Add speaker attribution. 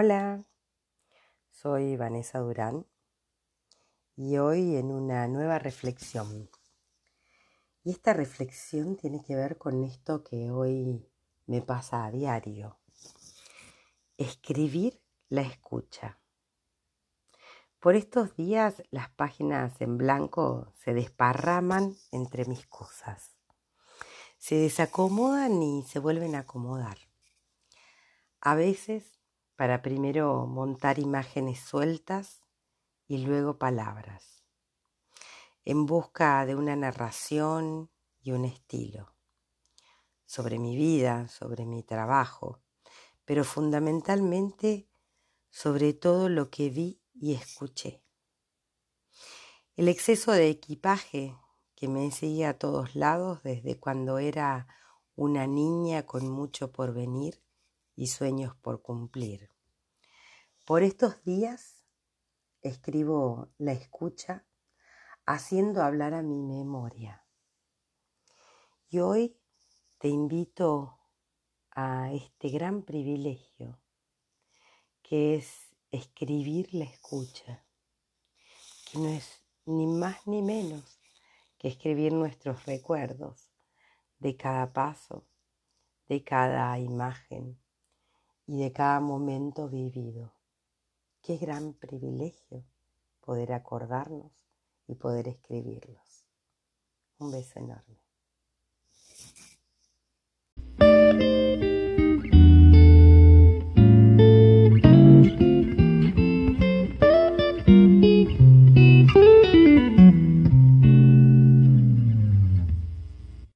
Speaker 1: Hola, soy Vanessa Durán y hoy en una nueva reflexión. Y esta reflexión tiene que ver con esto que hoy me pasa a diario. Escribir la escucha. Por estos días las páginas en blanco se desparraman entre mis cosas. Se desacomodan y se vuelven a acomodar. A veces para primero montar imágenes sueltas y luego palabras, en busca de una narración y un estilo, sobre mi vida, sobre mi trabajo, pero fundamentalmente sobre todo lo que vi y escuché. El exceso de equipaje que me seguía a todos lados desde cuando era una niña con mucho por venir y sueños por cumplir. Por estos días escribo la escucha haciendo hablar a mi memoria. Y hoy te invito a este gran privilegio que es escribir la escucha, que no es ni más ni menos que escribir nuestros recuerdos de cada paso, de cada imagen, y de cada momento vivido. Qué gran privilegio poder acordarnos y poder escribirlos. Un beso enorme.